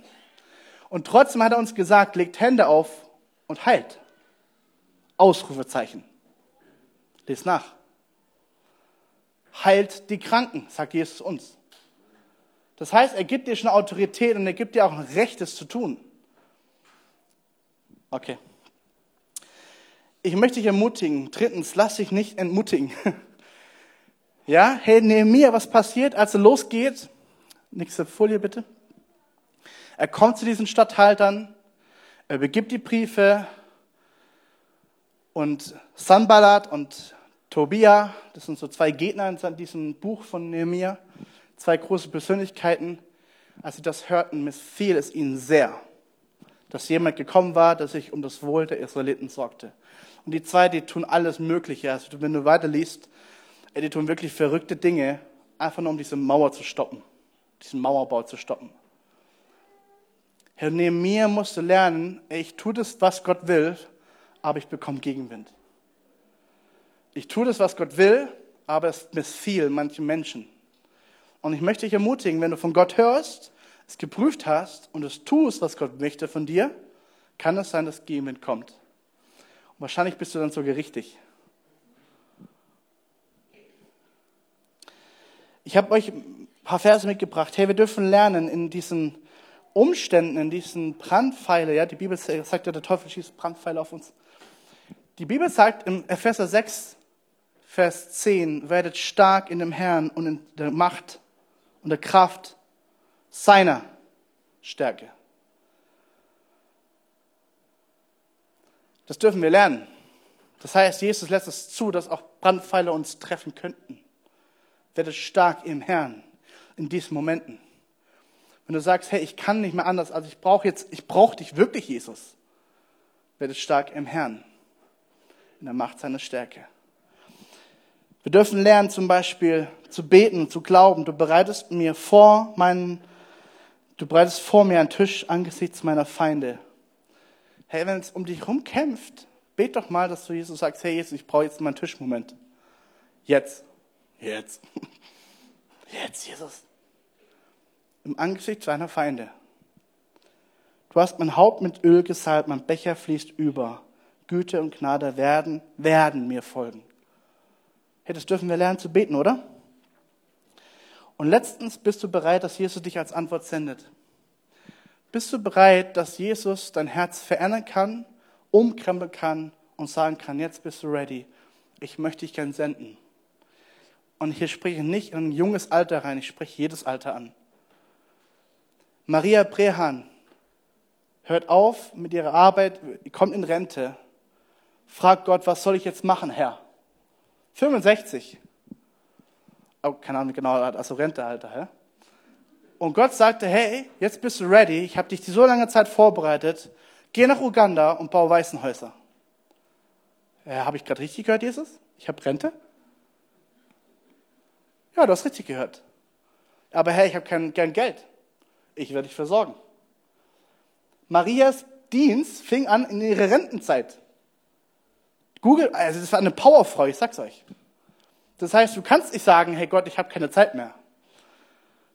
Und trotzdem hat er uns gesagt, legt Hände auf und heilt. Ausrufezeichen. Lies nach. Heilt die Kranken, sagt Jesus uns. Das heißt, er gibt dir schon Autorität und er gibt dir auch ein Recht, es zu tun. Okay. Ich möchte dich ermutigen. Drittens, lass dich nicht entmutigen. Ja, hey, Nehemiah, was passiert, als er losgeht? Nächste Folie bitte. Er kommt zu diesen Statthaltern, er begibt die Briefe und Sanballat und Tobia, das sind so zwei Gegner in diesem Buch von Nehemiah, zwei große Persönlichkeiten. Als sie das hörten, missfiel es ihnen sehr, dass jemand gekommen war, der sich um das Wohl der Israeliten sorgte. Und die zwei, die tun alles Mögliche. Also wenn du weiterliest, die tun wirklich verrückte Dinge, einfach nur um diese Mauer zu stoppen, diesen Mauerbau zu stoppen. Herr Nehemiah musste lernen, ich tue das, was Gott will, aber ich bekomme Gegenwind. Ich tue das, was Gott will, aber es missfiel manchen Menschen. Und ich möchte dich ermutigen, wenn du von Gott hörst, es geprüft hast und es tust, was Gott möchte von dir, kann es sein, dass Gegenwind kommt. Und wahrscheinlich bist du dann sogar richtig. Ich habe euch ein paar Verse mitgebracht. Hey, wir dürfen lernen in diesen Umständen, in diesen Brandpfeile, ja, die Bibel sagt ja, der Teufel schießt Brandpfeile auf uns. Die Bibel sagt im Epheser 6, Vers 10, werdet stark in dem Herrn und in der Macht und der Kraft seiner Stärke. Das dürfen wir lernen. Das heißt, Jesus lässt es zu, dass auch Brandpfeile uns treffen könnten. Werdet stark im Herrn in diesen Momenten. Wenn du sagst, hey, ich kann nicht mehr anders, also ich brauche jetzt, ich brauche dich wirklich, Jesus, werde stark im Herrn, in der Macht seiner Stärke. Wir dürfen lernen, zum Beispiel zu beten, zu glauben. Du bereitest mir vor meinen, du bereitest vor mir einen Tisch angesichts meiner Feinde. Hey, wenn es um dich rumkämpft, bet doch mal, dass du Jesus sagst, hey Jesus, ich brauche jetzt meinen Tischmoment. Jetzt. Jetzt. Jetzt, Jesus im Angesicht seiner Feinde. Du hast mein Haupt mit Öl gesalbt, mein Becher fließt über. Güte und Gnade werden, werden mir folgen. Hey, das dürfen wir lernen zu beten, oder? Und letztens bist du bereit, dass Jesus dich als Antwort sendet. Bist du bereit, dass Jesus dein Herz verändern kann, umkrempeln kann und sagen kann, jetzt bist du ready. Ich möchte dich gern senden. Und hier spreche ich nicht in ein junges Alter rein, ich spreche jedes Alter an. Maria Brehan hört auf mit ihrer Arbeit, kommt in Rente, fragt Gott, was soll ich jetzt machen, Herr? 65. Oh, keine Ahnung, genau, also Rentealter, hä? Und Gott sagte, hey, jetzt bist du ready, ich habe dich so lange Zeit vorbereitet, geh nach Uganda und bau Waisenhäuser. Äh, habe ich gerade richtig gehört, Jesus? Ich habe Rente? Ja, du hast richtig gehört. Aber hey, ich habe kein, kein Geld ich werde dich versorgen. Marias Dienst fing an in ihrer Rentenzeit. Google, also das war eine Powerfrau, ich sag's euch. Das heißt, du kannst nicht sagen, hey Gott, ich habe keine Zeit mehr.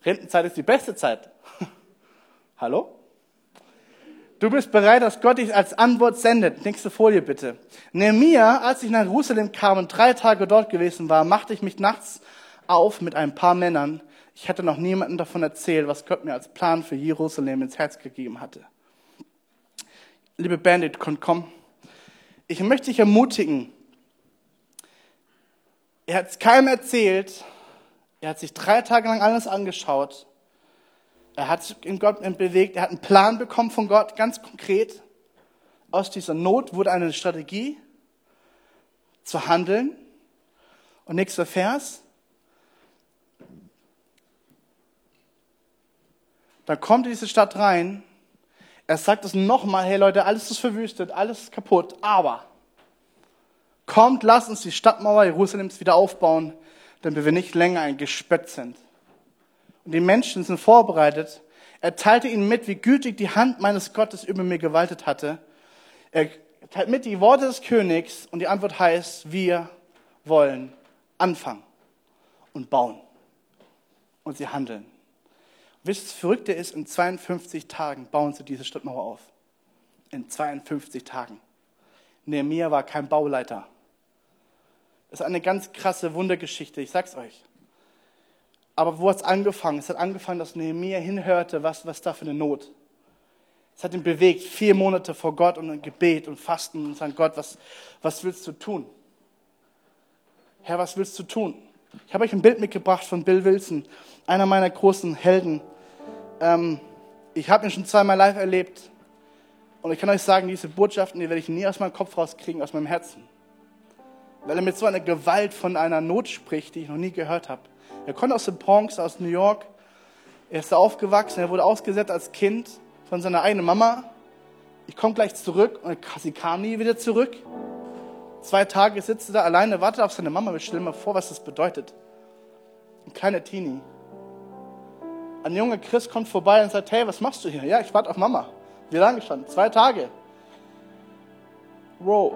Rentenzeit ist die beste Zeit. Hallo? Du bist bereit, dass Gott dich als Antwort sendet. Nächste Folie bitte. Nehemiah, als ich nach Jerusalem kam und drei Tage dort gewesen war, machte ich mich nachts auf mit ein paar Männern. Ich hatte noch niemandem davon erzählt, was Gott mir als Plan für Jerusalem ins Herz gegeben hatte. Liebe Bandit, komm. Ich möchte dich ermutigen. Er hat es keinem erzählt. Er hat sich drei Tage lang alles angeschaut. Er hat sich in Gott bewegt. Er hat einen Plan bekommen von Gott, ganz konkret. Aus dieser Not wurde eine Strategie zu handeln. Und nächster Vers. Dann kommt diese Stadt rein. Er sagt es nochmal, hey Leute, alles ist verwüstet, alles ist kaputt, aber kommt, lasst uns die Stadtmauer Jerusalems wieder aufbauen, damit wir nicht länger ein Gespött sind. Und die Menschen sind vorbereitet. Er teilte ihnen mit, wie gütig die Hand meines Gottes über mir gewaltet hatte. Er teilt mit die Worte des Königs und die Antwort heißt, wir wollen anfangen und bauen. Und sie handeln. Wisst ihr, das Verrückte ist, in 52 Tagen bauen sie diese Stadtmauer auf. In 52 Tagen. Nehemiah war kein Bauleiter. Das ist eine ganz krasse Wundergeschichte, ich sag's euch. Aber wo hat es angefangen? Es hat angefangen, dass Nehemiah hinhörte, was, was da für eine Not. Es hat ihn bewegt, vier Monate vor Gott und ein Gebet und Fasten und sagen, Gott, was, was willst du tun? Herr, was willst du tun? Ich habe euch ein Bild mitgebracht von Bill Wilson, einer meiner großen Helden. Ähm, ich habe ihn schon zweimal live erlebt. Und ich kann euch sagen, diese Botschaften, die werde ich nie aus meinem Kopf rauskriegen, aus meinem Herzen. Weil er mit so einer Gewalt von einer Not spricht, die ich noch nie gehört habe. Er kommt aus der Bronx, aus New York. Er ist da aufgewachsen, er wurde ausgesetzt als Kind von seiner eigenen Mama. Ich komme gleich zurück und sie kam nie wieder zurück. Zwei Tage sitzt er da alleine, wartet auf seine Mama. Stell dir mal vor, was das bedeutet. Ein kleiner Teenie. Ein junger Christ kommt vorbei und sagt, hey, was machst du hier? Ja, ich warte auf Mama. Wie lange schon? Zwei Tage. Bro,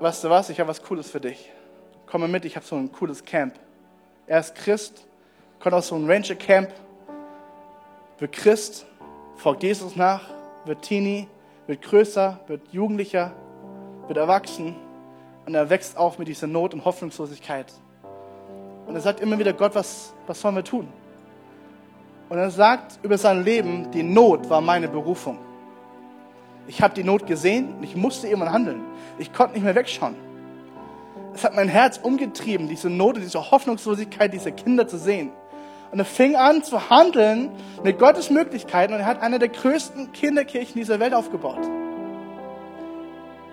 weißt du was? Ich habe was Cooles für dich. Komm mal mit, ich habe so ein cooles Camp. Er ist Christ, kommt aus so einem Ranger Camp, wird Christ, folgt Jesus nach, wird Teenie, wird größer, wird Jugendlicher, wird erwachsen und er wächst auf mit dieser Not und Hoffnungslosigkeit. Und er sagt immer wieder, Gott, was, was sollen wir tun? Und er sagt über sein Leben, die Not war meine Berufung. Ich habe die Not gesehen und ich musste irgendwann handeln. Ich konnte nicht mehr wegschauen. Es hat mein Herz umgetrieben, diese Not und diese Hoffnungslosigkeit dieser Kinder zu sehen. Und er fing an zu handeln mit Gottes Möglichkeiten und er hat eine der größten Kinderkirchen dieser Welt aufgebaut.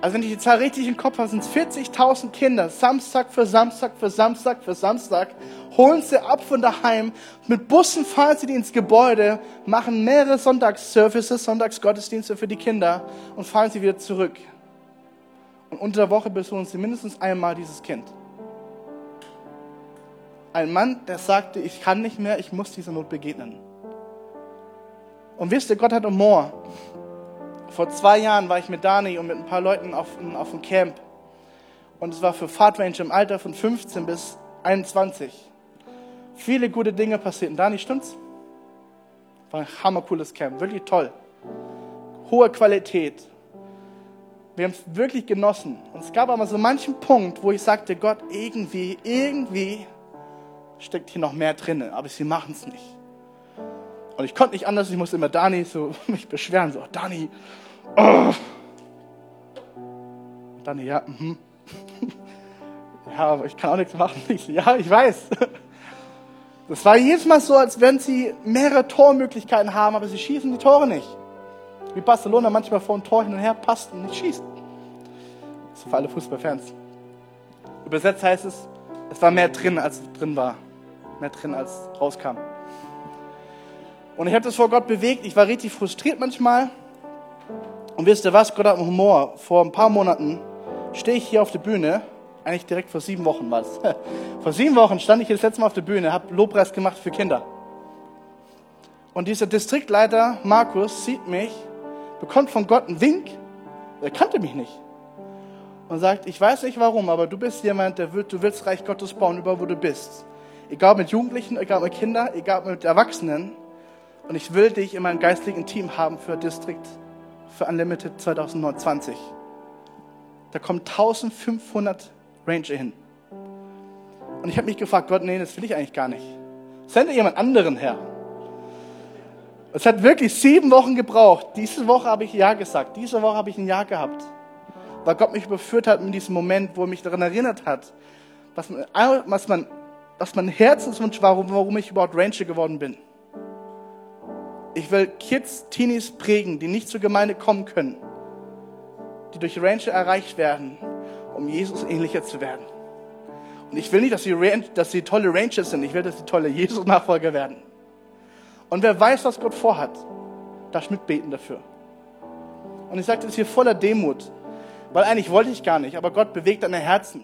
Also wenn ich die Zahl richtig im Kopf habe, sind es 40.000 Kinder, Samstag für Samstag für Samstag für Samstag, holen sie ab von daheim, mit Bussen fahren sie die ins Gebäude, machen mehrere Sonntagsservices, Sonntagsgottesdienste für die Kinder und fahren sie wieder zurück. Und unter der Woche besuchen sie mindestens einmal dieses Kind. Ein Mann, der sagte, ich kann nicht mehr, ich muss dieser Not begegnen. Und wisst ihr, Gott hat Humor. Vor zwei Jahren war ich mit Dani und mit ein paar Leuten auf, auf einem Camp. Und es war für Fahrtranger im Alter von 15 bis 21. Viele gute Dinge passierten. Dani, stimmt's? War ein hammercooles Camp, wirklich toll. Hohe Qualität. Wir haben es wirklich genossen. Und es gab aber so manchen Punkt, wo ich sagte, Gott, irgendwie, irgendwie steckt hier noch mehr drin, aber sie machen es nicht. Und ich konnte nicht anders, ich musste immer Dani so mich beschweren, so, Dani, oh. Dani, ja, mhm. ja, aber ich kann auch nichts machen. Ich, ja, ich weiß. Das war jedes Mal so, als wenn sie mehrere Tormöglichkeiten haben, aber sie schießen die Tore nicht. Wie Barcelona manchmal vor dem Tor hin und her passt und nicht schießt. Das ist für alle Fußballfans. Übersetzt heißt es, es war mehr drin, als drin war. Mehr drin, als rauskam. Und ich habe das vor Gott bewegt. Ich war richtig frustriert manchmal. Und wisst ihr was? Gott hat einen Humor. Vor ein paar Monaten stehe ich hier auf der Bühne. Eigentlich direkt vor sieben Wochen war es. Vor sieben Wochen stand ich hier das letzte Mal auf der Bühne, habe Lobpreis gemacht für Kinder. Und dieser Distriktleiter Markus sieht mich, bekommt von Gott einen Wink. Er kannte mich nicht. Und sagt, ich weiß nicht warum, aber du bist jemand, der wird, du willst Reich Gottes bauen, über wo du bist. Egal mit Jugendlichen, egal mit Kindern, egal mit Erwachsenen. Und ich will dich in meinem geistlichen Team haben für District, für Unlimited 2020. Da kommen 1500 Ranger hin. Und ich habe mich gefragt, Gott, nee, das will ich eigentlich gar nicht. Sende jemand anderen her. Es hat wirklich sieben Wochen gebraucht. Diese Woche habe ich Ja gesagt. Diese Woche habe ich ein Ja gehabt. Weil Gott mich überführt hat in diesem Moment, wo er mich daran erinnert hat, was, man, was, man, was mein Herzenswunsch war, warum ich überhaupt Ranger geworden bin. Ich will Kids, Teenies prägen, die nicht zur Gemeinde kommen können, die durch Ranger erreicht werden, um Jesus ähnlicher zu werden. Und ich will nicht, dass sie, dass sie tolle Rangers sind, ich will, dass sie tolle Jesus-Nachfolger werden. Und wer weiß, was Gott vorhat, darf mitbeten dafür. Und ich sage das hier voller Demut, weil eigentlich wollte ich gar nicht, aber Gott bewegt deine Herzen.